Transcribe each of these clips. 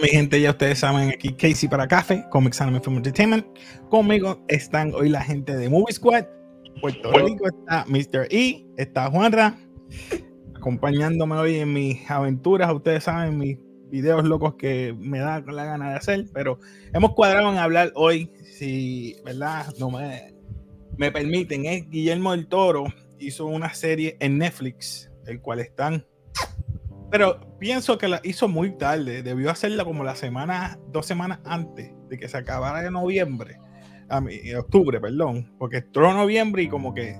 mi gente, ya ustedes saben, aquí Casey para Café, Comics Anime Film Entertainment. Conmigo están hoy la gente de Movie Squad. Puerto Rico está Mr. E, está Juanra, acompañándome hoy en mis aventuras. Ustedes saben, mis videos locos que me da la gana de hacer, pero hemos cuadrado en hablar hoy, si, ¿verdad? No me, me permiten, es Guillermo del Toro hizo una serie en Netflix, el cual están pero pienso que la hizo muy tarde. Debió hacerla como la semana, dos semanas antes de que se acabara de noviembre. A mí, octubre, perdón. Porque entró noviembre y como que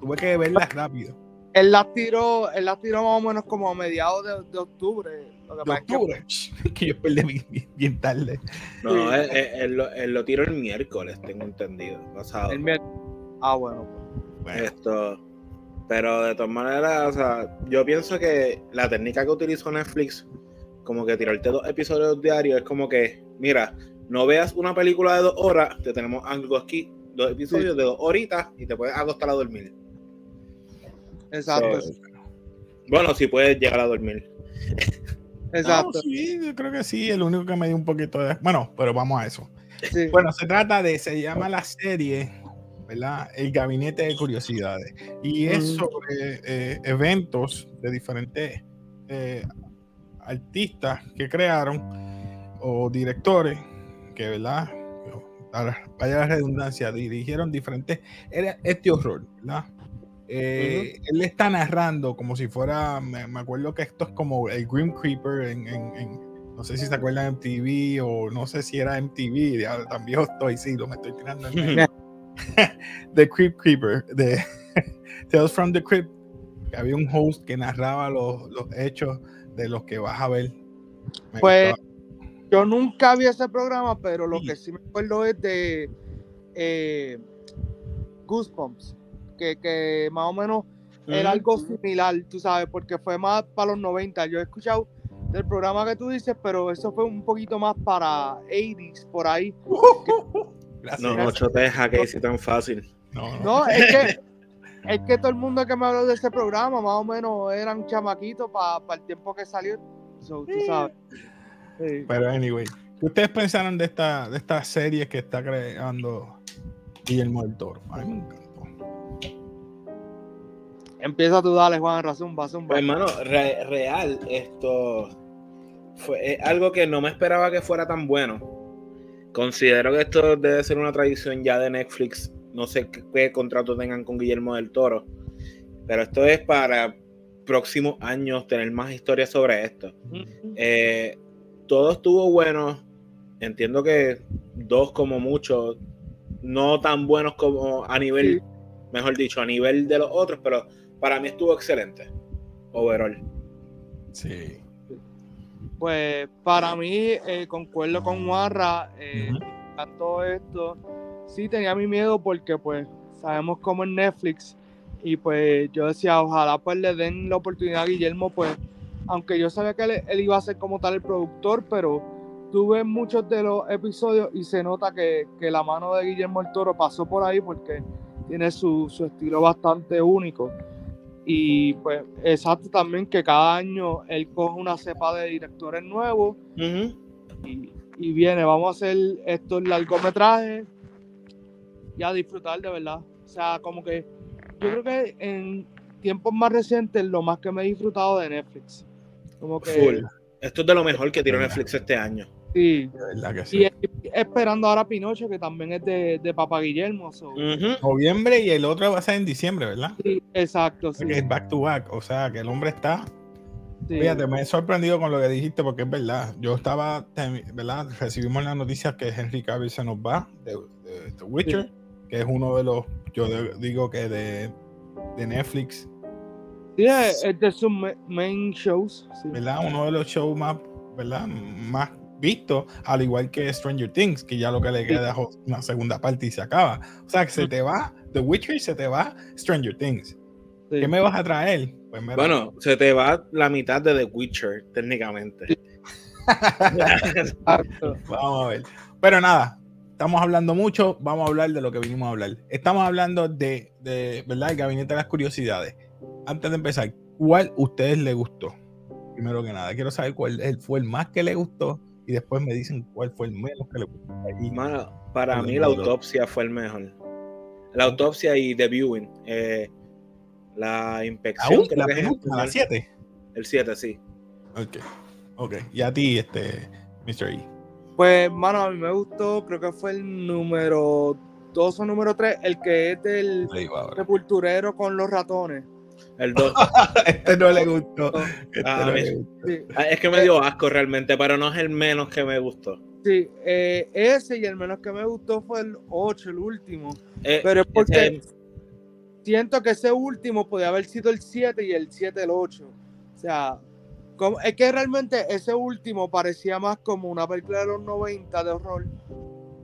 tuve que verla rápido. Él la tiró, él la tiró más o menos como a mediados de, octubre. Lo que de octubre. Que, yo perdí bien, tarde. No, él, lo, tiró el miércoles, tengo entendido. Pasado. El miércoles. Ah, bueno. Pues. Esto. Pero de todas maneras, o sea, yo pienso que la técnica que utilizó Netflix, como que tirarte dos episodios diarios, es como que, mira, no veas una película de dos horas, te tenemos algo aquí, dos episodios de dos horitas y te puedes acostar a dormir. Exacto. bueno, si puedes llegar a dormir. Exacto. sí, yo creo que sí, el único que me dio un poquito de... Bueno, pero vamos a eso. Bueno, se trata de, se llama la serie el gabinete de curiosidades. Y es sobre eh, eventos de diferentes eh, artistas que crearon o directores que, ¿verdad? Vaya la redundancia, dirigieron diferentes. Era este horror, ¿verdad? Eh, él está narrando como si fuera, me, acuerdo que esto es como el Grim Creeper en, no sé si se acuerdan de MTV o no sé si era MTV, ya, tan viejo estoy, sí, lo me estoy tirando en The Crypt Creeper, de Tales from the Crypt, había un host que narraba los, los, hechos de los que vas a ver. pues yo nunca vi ese programa, pero lo que sí me acuerdo es de eh, Goosebumps, que, que, más o menos era algo similar, tú sabes, porque fue más para los 90. Yo he escuchado del programa que tú dices, pero eso fue un poquito más para 80s, por ahí. no, no choteja que hice tan fácil. No, es que es que todo el mundo que me habló de ese programa, más o menos, eran chamaquitos para el tiempo que salió. tú sabes. Pero anyway, ¿qué ustedes pensaron de esta, de esta serie que está creando Guillermo del Toro? A mí me encantó. Empieza tú, dale, Juan, razón, razón. Pues, hermano, real, esto fue algo que no me esperaba que fuera tan bueno Considero que esto debe ser una tradición ya de Netflix. No sé qué, contrato tengan con Guillermo del Toro, pero esto es para próximos años tener más historias sobre esto. Eh, todo estuvo bueno. Entiendo que dos como mucho, no tan buenos como a nivel, mejor dicho, a nivel de los otros, pero para mí estuvo excelente. Overall. Sí. Pues para mí, eh, concuerdo con Warra, eh, todo esto. Sí tenía mi miedo porque pues sabemos cómo es Netflix y pues yo decía, ojalá pues le den la oportunidad a Guillermo, pues aunque yo sabía que él, iba a ser como tal el productor, pero tuve muchos de los episodios y se nota que, la mano de Guillermo el Toro pasó por ahí porque tiene su, su estilo bastante único. Y pues exacto también que cada año él coge una cepa de directores nuevos y, viene, vamos a hacer estos largometrajes y a disfrutar de verdad. O sea, como que yo creo que en tiempos más recientes lo más que me he disfrutado de Netflix. Como que, Esto es de lo mejor que tiró Netflix este año. Sí. Y esperando ahora Pinocho, que también es de, de Papa Guillermo. Noviembre y el otro va a ser en diciembre, ¿verdad? Sí, exacto. Sí. es back to back. O sea, que el hombre está. Fíjate, me he sorprendido con lo que dijiste porque es verdad. Yo estaba, ¿verdad? Recibimos la noticia que Henry Cavill se nos va de, The Witcher, que es uno de los, yo digo que de, de Netflix. Sí, es de sus main shows. ¿Verdad? Uno de los shows más, ¿verdad? Más visto, al igual que Stranger Things, que ya lo que le queda es una segunda parte y se acaba. O sea, que se te va The Witcher y se te va Stranger Things. ¿Qué me vas a traer? Pues bueno, se te va la mitad de The Witcher, técnicamente. vamos a ver. Pero nada, estamos hablando mucho, vamos a hablar de lo que vinimos a hablar. Estamos hablando de, de ¿verdad? El gabinete de las curiosidades. Antes de empezar, ¿cuál a ustedes les gustó? Primero que nada, quiero saber cuál fue el más que le gustó y después me dicen cuál fue el menos que le gustó. para mí la autopsia fue el mejor. La autopsia y The Viewing. Eh, la inspección. La, la 7. El 7, sí. Ok. Ok. Y a ti, este, Mr. E. Pues, mano, a mí me gustó, creo que fue el número 2 o número 3, el que es del sepulturero con los ratones. El 2. este no le gustó. Este ah, ah, es que me dio asco realmente, pero no es el menos que me gustó. Sí, eh, ese y el menos que me gustó fue el 8, el último. Eh, pero es porque siento que ese último podía haber sido el 7 y el 7 el 8. O sea, como, es que realmente ese último parecía más como una película de los 90 de horror.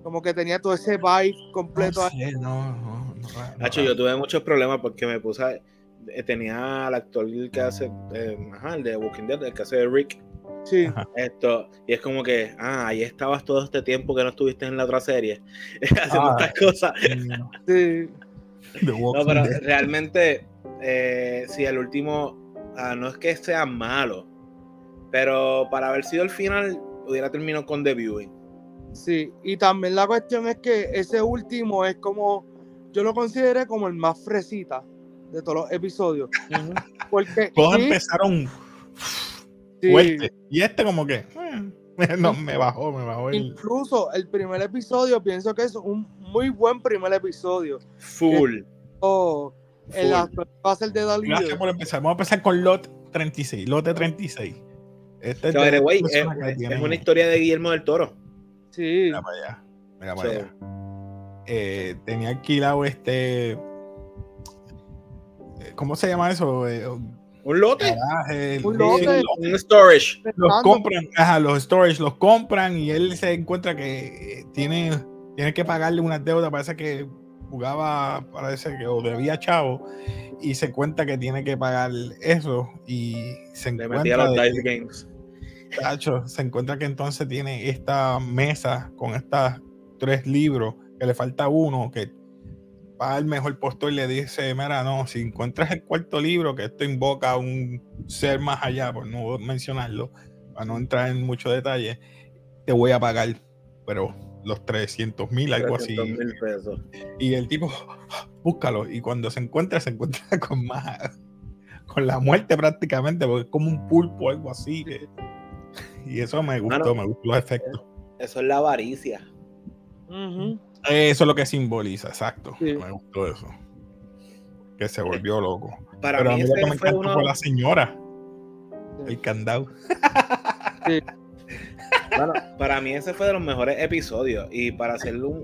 Como que tenía todo ese vibe completo. No, no, no, yo tuve muchos problemas porque me puse. Eh, tenía al actor que hace. Eh, el de Walking Dead, el que hace de Rick. Sí. Esto, y es como que, ah, ahí estabas todo este tiempo que no estuviste en la otra serie, haciendo estas cosas. Sí. no, pero realmente, eh, sí, el último, ah, no es que sea malo, pero para haber sido el final, hubiera terminado con The Viewing. Sí, y también la cuestión es que ese último es como, yo lo consideré como el más fresita de todos los episodios. Porque todos empezaron fuerte. Y este como que eh, no, me bajó, me bajó. Incluso el primer episodio pienso que es un muy buen primer episodio. Full. Oh, el va a ser de Dalí. Gracias por empezar. Vamos a empezar con Lot 36. Lote 36. Este es, es, una historia de Guillermo del Toro. Sí. Mira para allá. Mira para allá. Eh, tenía alquilado este. Eh, ¿Cómo se llama eso? Eh, un lote. un lote. Un storage. Los compran, ajá, los storage los compran y él se encuentra que tiene, tiene que pagarle una deuda. Parece que jugaba, parece que o debía chavo y se cuenta que tiene que pagar eso y se encuentra los dice games. se encuentra que entonces tiene esta mesa con estos tres libros que le falta uno que va al mejor postor y le dice, mira, no, si encuentras el cuarto libro, que esto invoca a un ser más allá, por no mencionarlo, para no entrar en mucho detalle, te voy a pagar, pero los 300 mil, algo así. Y el tipo, búscalo, y cuando se encuentra, se encuentra con más, con la muerte prácticamente, porque es como un pulpo algo así. y eso me gustó, me gustó los efectos. Eso es la avaricia. Eso es lo que simboliza, exacto. Me gustó eso. Que se volvió loco. Para Pero mí a mí lo que me encantó fue la señora. El candado. Bueno, para mí ese fue de los mejores episodios. Y para hacerlo un.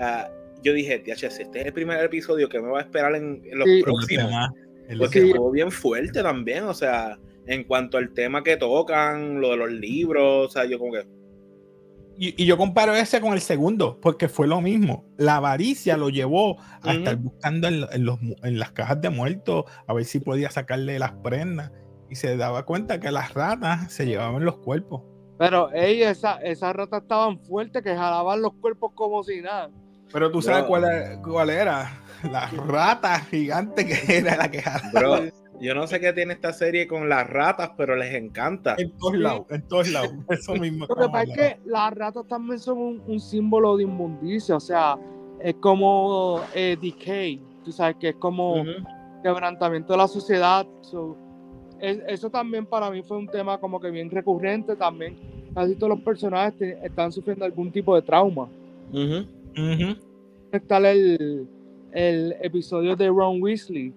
Uh, yo dije, si este es el primer episodio que me va a esperar en, los próximos. Porque estuvo bien fuerte también. O sea, en cuanto al tema que tocan, lo de los libros, o sea, yo como que y, yo comparo ese con el segundo, porque fue lo mismo. La avaricia lo llevó a estar buscando en, los, en, las cajas de muertos a ver si podía sacarle las prendas. Y se daba cuenta que las ratas se llevaban los cuerpos. Pero ey, esa, esas ratas estaban fuertes que jalaban los cuerpos como si nada. Pero tú sabes cuál, cuál, era. La rata gigante que era la que jalaba. Yo no sé qué tiene esta serie con las ratas, pero les encanta. En todos lados, en todos lados. Eso mismo. Lo que pasa es que las ratas también son un, símbolo de inmundicia, o sea, es como eh, decay, tú sabes que es como quebrantamiento de la sociedad. eso también para mí fue un tema como que bien recurrente también. Casi todos los personajes están sufriendo algún tipo de trauma. Está el, el episodio de Ron Weasley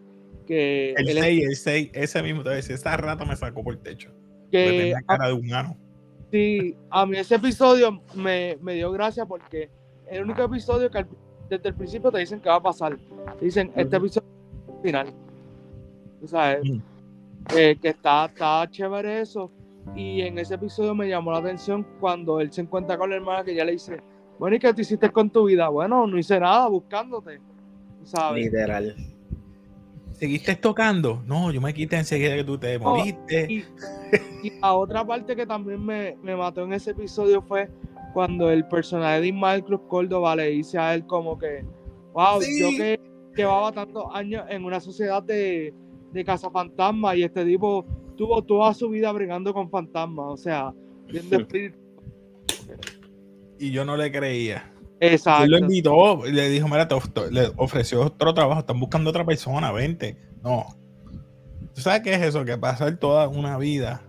el 6, el 6, ese mismo te decía, esa rata me sacó por el techo. Que la cara de humano. Sí, a mí ese episodio me, me dio gracia porque es el único episodio que desde el principio te dicen que va a pasar. Te dicen, este episodio final. O sea, mm. eh, que está, está chévere eso. Y en ese episodio me llamó la atención cuando él se encuentra con la hermana que ya le dice, bueno, ¿y qué tú hiciste con tu vida? Bueno, no hice nada buscándote. ¿sabes? Literal. ¿Seguiste tocando? No, yo me quité enseguida que tú te moriste. Y, la otra parte que también me, me, mató en ese episodio fue cuando el personaje de Ismael Cruz Córdoba le dice a él como que, wow, yo que llevaba tantos años en una sociedad de, de cazafantasmas y este tipo tuvo toda su vida brigando con fantasmas, o sea, viendo espíritus. Y yo no le creía. Exacto. Él lo invitó, le dijo, mira, le ofreció otro trabajo, están buscando otra persona, vente. No. ¿Tú sabes qué es eso? Que pasar toda una vida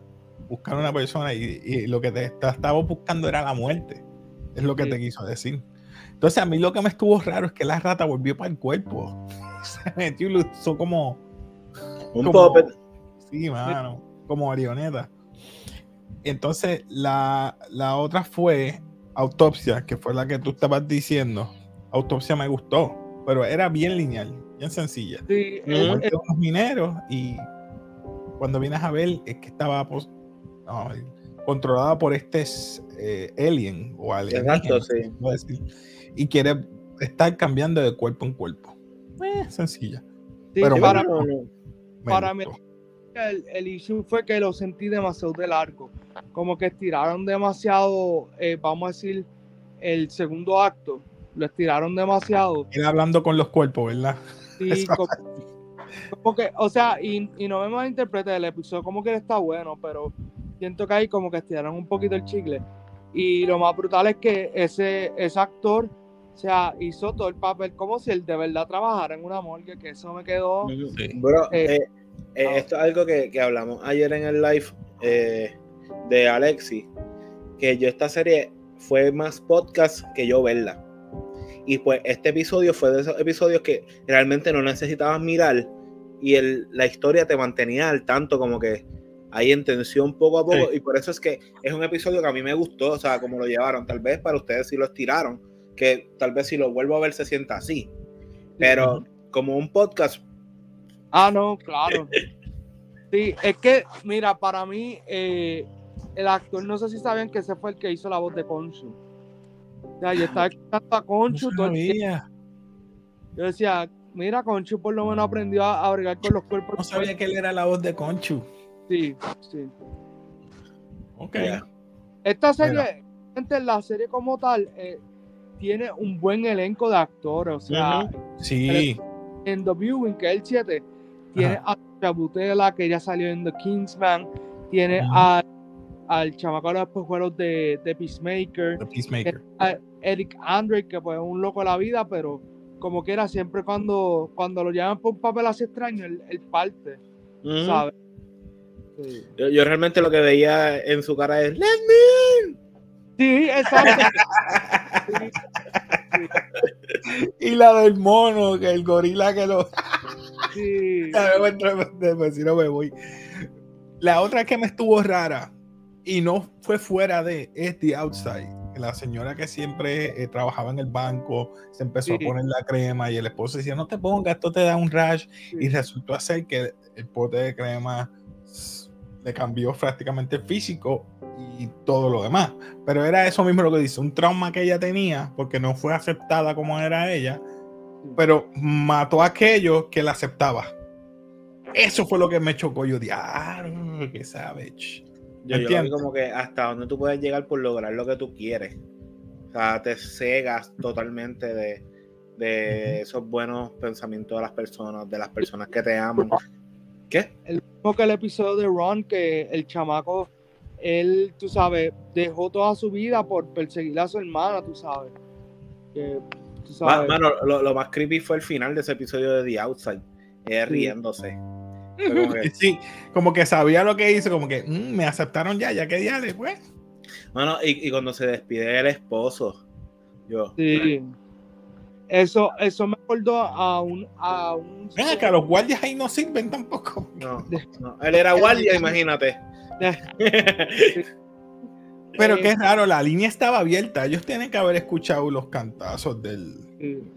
buscando una persona y, lo que te estaba buscando era la muerte. Es lo que te quiso decir. Entonces a mí lo que me estuvo raro es que la rata volvió para el cuerpo. Se metió y lo usó como... Un puppet. Sí, mano. Como marioneta. Entonces la, la otra fue Autopsia, que fue la que tú estabas diciendo. Autopsia me gustó, pero era bien lineal, bien sencilla. Sí, unos mineros y cuando vienes a ver es que estaba pues, controlada por este eh, alien o alien. Exacto, sí. y quiere estar cambiando de cuerpo en cuerpo. Eh, sencilla. pero para, para mí el, el, issue fue que lo sentí demasiado de largo. Como que estiraron demasiado, eh, vamos a decir, el segundo acto. Lo estiraron demasiado. Era hablando con los cuerpos, ¿verdad? Sí, como, que, o sea, y, y no me malinterprete el episodio, como que está bueno, pero siento que ahí como que estiraron un poquito el chicle. Y lo más brutal es que ese, ese actor, o sea, hizo todo el papel como si él de verdad trabajara en una morgue, que eso me quedó. Bro, eh, eh eh, ah. esto es algo que, hablamos ayer en el live eh, de Alexi, que yo esta serie fue más podcast que yo verla. Y pues este episodio fue de esos episodios que realmente no necesitabas mirar y el, la historia te mantenía al tanto como que hay en tensión poco a poco. Y por eso es que es un episodio que a mí me gustó, o sea, como lo llevaron, tal vez para ustedes si lo estiraron, que tal vez si lo vuelvo a ver se sienta así, pero como un podcast Ah, no, claro. Sí, es que, mira, para mí, eh, el actor, no sé si saben que ese fue el que hizo la voz de Conchu. O sea, yo estaba escuchando a Conchu todo el Yo decía, mira, Conchu por lo menos aprendió a, a con los cuerpos. No sabía que él era la voz de Conchu. Sí, sí. Ok. Esta serie, la serie como tal, eh, tiene un buen elenco de actores. O sea, sí. en The Viewing, que es el 7, tiene a Chabutela, que ya salió en The Kingsman. Tiene al chamaco de los juegos de, de Peacemaker. A Eric Andre, que pues es un loco de la vida, pero como quiera, siempre cuando, cuando lo llaman por un papel así extraño, el, parte. ¿Sabes? Yo, realmente lo que veía en su cara es ¡Let me in! Sí, exacto. Y la del mono, que el gorila que lo. Sí. si no me voy. La otra que me estuvo rara y no fue fuera de es The Outside. La señora que siempre eh, trabajaba en el banco se empezó a poner la crema y el esposo decía: No te pongas, esto te da un rash. Y resultó ser que el pote de crema le cambió prácticamente el físico y todo lo demás. Pero era eso mismo lo que dice: un trauma que ella tenía porque no fue aceptada como era ella pero mató a aquellos que la aceptaba. Eso fue lo que me chocó. Yo dije, ah, qué savage. Yo, yo como que hasta donde tú puedes llegar por lograr lo que tú quieres. O sea, te cegas totalmente de, de esos buenos pensamientos de las personas, de las personas que te aman. ¿Qué? El mismo que el episodio de Ron, que el chamaco, él, tú sabes, dejó toda su vida por perseguir a su hermana, tú sabes. Que Mano, lo, más creepy fue el final de ese episodio de The Outside, riéndose. Como que, sí, como que sabía lo que hizo, como que mm, me aceptaron ya, ya que día después. Mano, y, cuando se despide el esposo, yo. Sí. Eso, eso me acordó a un. A un Venga, que los guardias ahí no sirven tampoco. No, no. él era guardia, imagínate. Pero qué raro, la línea estaba abierta. Ellos tienen que haber escuchado los cantazos del.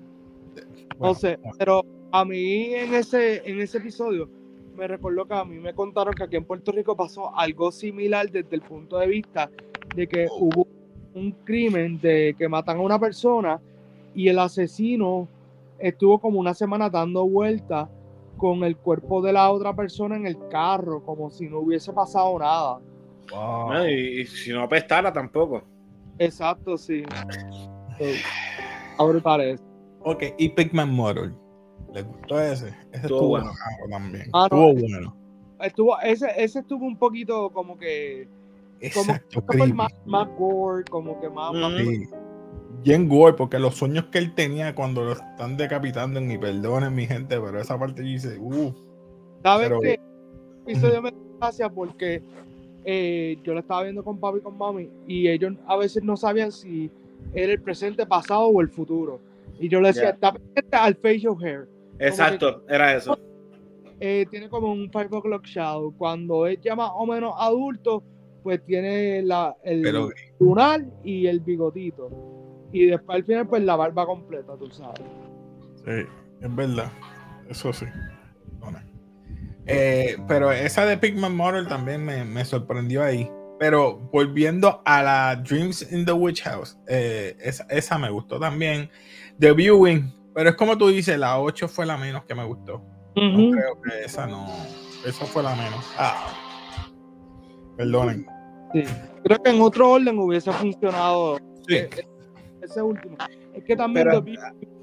no sé, pero a mí en ese, en ese episodio me recordó que a mí me contaron que aquí en Puerto Rico pasó algo similar desde el punto de vista de que hubo un crimen de que matan a una persona y el asesino estuvo como una semana dando vueltas con el cuerpo de la otra persona en el carro, como si no hubiese pasado nada. Y, si no apestara tampoco. Exacto, sí. Ahora parece. Ok, y Pigman Motor. ¿Le gustó ese? Ese estuvo, bueno también. Ah, estuvo bueno. Estuvo, ese, ese estuvo un poquito como que. Exacto, como, más, más, gore, como que más. Sí. Bien gore, porque los sueños que él tenía cuando lo están decapitando, y perdonen mi gente, pero esa parte dice, uff. ¿Sabes qué? episodio me gracia porque eh, yo lo estaba viendo con papi y con mami y ellos a veces no sabían si era el presente, pasado o el futuro. Y yo le decía, está pendiente al facial hair. Exacto, era eso. Eh, tiene como un five o'clock shadow. Cuando es ya más o menos adulto, pues tiene la, el lunar y el bigotito. Y después al final, pues la barba completa, tú sabes. Sí, es verdad. Eso sí. Eh, pero esa de Pigman Model también me, me, sorprendió ahí. Pero volviendo a la Dreams in the Witch House, eh, esa, esa, me gustó también. The Viewing, pero es como tú dices, la 8 fue la menos que me gustó. No creo que esa no. Esa fue la menos. Ah. Perdonen. Sí. Creo que en otro orden hubiese funcionado sí. Eh, ese último. Es que también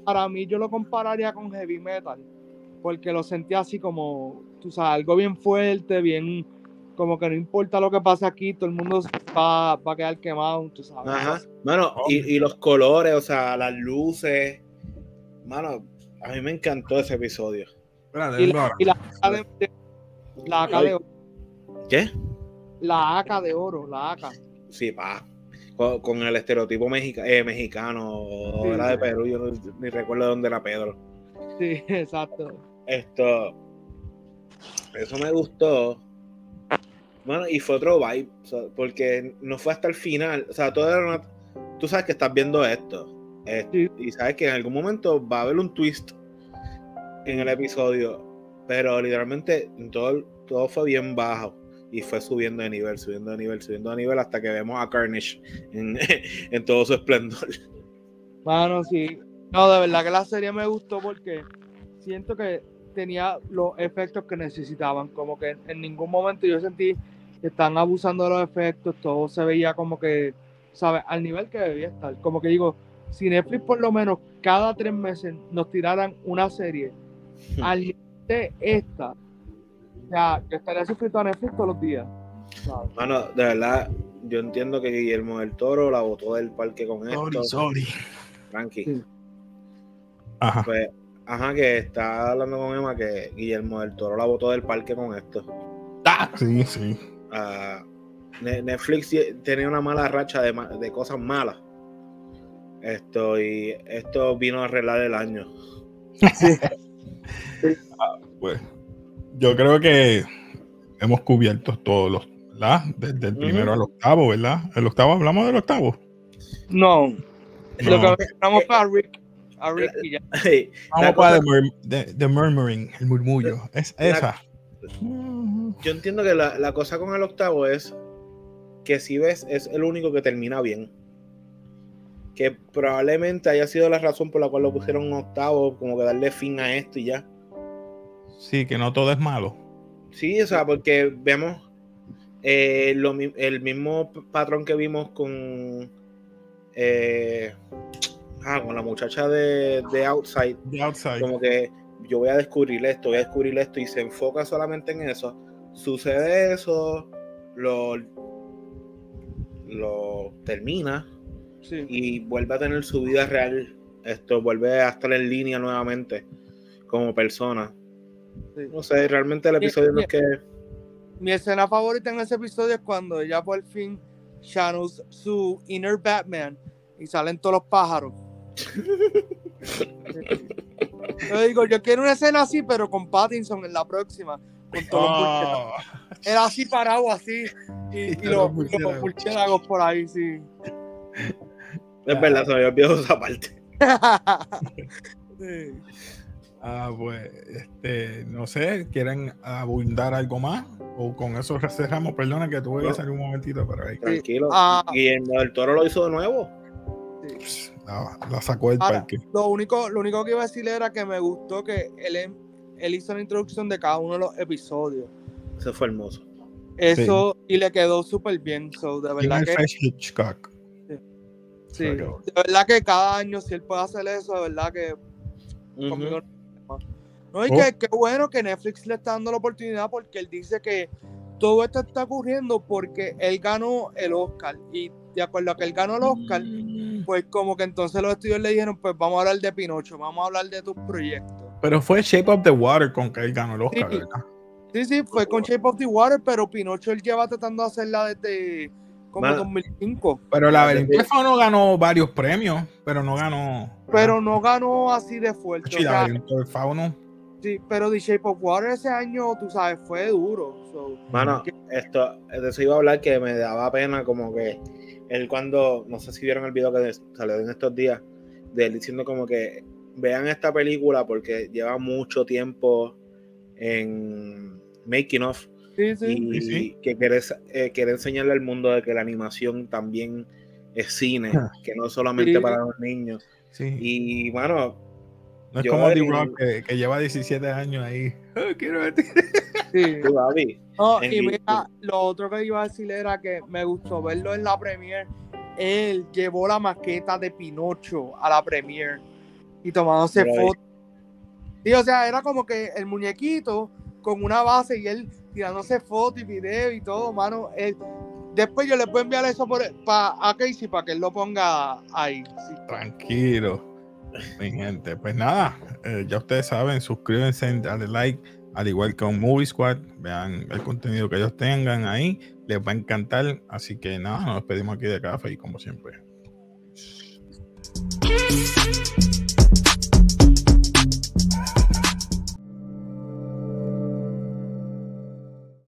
para mí yo lo compararía con heavy metal. Porque lo sentía así como, tú sabes, algo bien fuerte, bien como que no importa lo que pase aquí, todo el mundo va, va a quedar quemado, tú sabes. Ajá. Bueno, y, y, los colores, o sea, las luces, Mano, a mí me encantó ese episodio. y la, y la, de, la AK de oro. ¿Qué? La AK de oro, la AK. Sí, pa. Con, el estereotipo eh, mexicano, era de Perú, yo ni recuerdo dónde era Pedro. Sí, exacto. Esto, eso me gustó. Bueno, y fue otro vibe, porque no fue hasta el final, o sea, todo era una, tú sabes que estás viendo esto, y sabes que en algún momento va a haber un twist en el episodio, pero literalmente todo, todo fue bien bajo y fue subiendo de nivel, subiendo de nivel, subiendo de nivel hasta que vemos a Carnage en, en todo su esplendor. Bueno, sí. No, de verdad que la serie me gustó porque siento que tenía los efectos que necesitaban. Como que en ningún momento yo sentí que están abusando de los efectos, todo se veía como que, ¿sabes? Al nivel que debía estar. Como que digo, si Netflix por lo menos cada tres meses nos tiraran una serie hmm. al nivel de esta, ya yo estaría suscrito a Netflix todos los días. Bueno, de verdad, yo entiendo que Guillermo del Toro la botó del parque con esto. Sorry, Tranqui. Ajá. Pues, ajá, que está hablando con Emma que Guillermo del Toro la botó del parque con esto. Ah, sí, sí. Ah, Netflix tenía una mala racha de, de cosas malas esto, y esto vino a arreglar el año. Ah, pues, yo creo que hemos cubierto todos los, ¿verdad? Desde el primero al octavo, ¿verdad? ¿El octavo hablamos del octavo? No. Lo que hablamos para Rick. A Rick y ya. Vamos para the, Murmuring, el murmullo. Es esa. Yo entiendo que la, la cosa con el octavo es que si ves, es el único que termina bien que probablemente haya sido la razón por la cual lo pusieron un octavo, como que darle fin a esto y ya. Sí, que no todo es malo. Sí, o sea, porque vemos eh, el mismo patrón que vimos con, eh, ah, con la muchacha de, de, Outside. de Outside. Como que yo voy a descubrir esto, voy a descubrir esto y se enfoca solamente en eso. Sucede eso, lo, lo termina y vuelve a tener su vida real. Esto vuelve a estar en línea nuevamente como persona. No sé, realmente el episodio no es que. Mi escena favorita en ese episodio es cuando ella por fin channels su inner Batman y salen todos los pájaros. Yo digo, yo quiero una escena así, pero con Pattinson en la próxima. Con todos oh. Era así parado, así. Y, los, los por ahí, sí. Es verdad, se me había olvidado esa parte. Ah, pues, este, no sé, ¿quieren abundar algo más? O con eso cerramos, perdona que tuve que salir un momentito, pero ahí. Tranquilo. Ah. Guillermo del Toro lo hizo de nuevo. Sí. La, sacó del parque. Lo único, lo único que iba a decir era que me gustó que él, em, él hizo la introducción de cada uno de los episodios. Eso fue hermoso. Eso, y le quedó súper bien. So, de verdad que. Hitchcock. Sí. de verdad que cada año, si él puede hacer eso, de verdad que. conmigo no, y oh. que, bueno que Netflix le está dando la oportunidad porque él dice que todo esto está ocurriendo porque él ganó el Oscar y de acuerdo a que él ganó el Oscar, pues como que entonces los estudios le dijeron, pues vamos a hablar de Pinocho, vamos a hablar de tus proyectos. Pero fue Shape of the Water con que él ganó el Oscar, sí. ¿verdad? Sí, sí, fue con Shape of the Water, pero Pinocho él lleva tratando de hacerla desde como 2005. Pero la Laberinto no ganó varios premios, pero no ganó. Pero no ganó así de fuerte. Sí, la del Fauno Sí, pero The Shape of Water ese año, tú sabes, fue duro. Mano, esto, de eso iba a hablar que me daba pena como que él cuando, no sé si vieron el video que salió en estos días, de él diciendo como que vean esta película porque lleva mucho tiempo en making of sí, sí, y que quiere, eh, quiere, enseñarle al mundo de que la animación también es cine, que no solamente para los niños. Y bueno, no es como D-Rock que, lleva 17 años ahí. Oh, quiero verte. Sí. y mira, lo otro que iba a decir era que me gustó verlo en la premiere. Él llevó la maqueta de Pinocho a la premiere y tomándose fotos. Y o sea, era como que el muñequito con una base y él tirándose fotos y videos y todo, mano. después yo le puedo enviar eso por, a Casey para que él lo ponga ahí. Tranquilo. Mi gente, pues nada, eh, ya ustedes saben, suscríbanse, dale like, al igual que un Movie Squad, vean el contenido que ellos tengan ahí, les va a encantar. Así que nada, nos despedimos aquí de café y como siempre.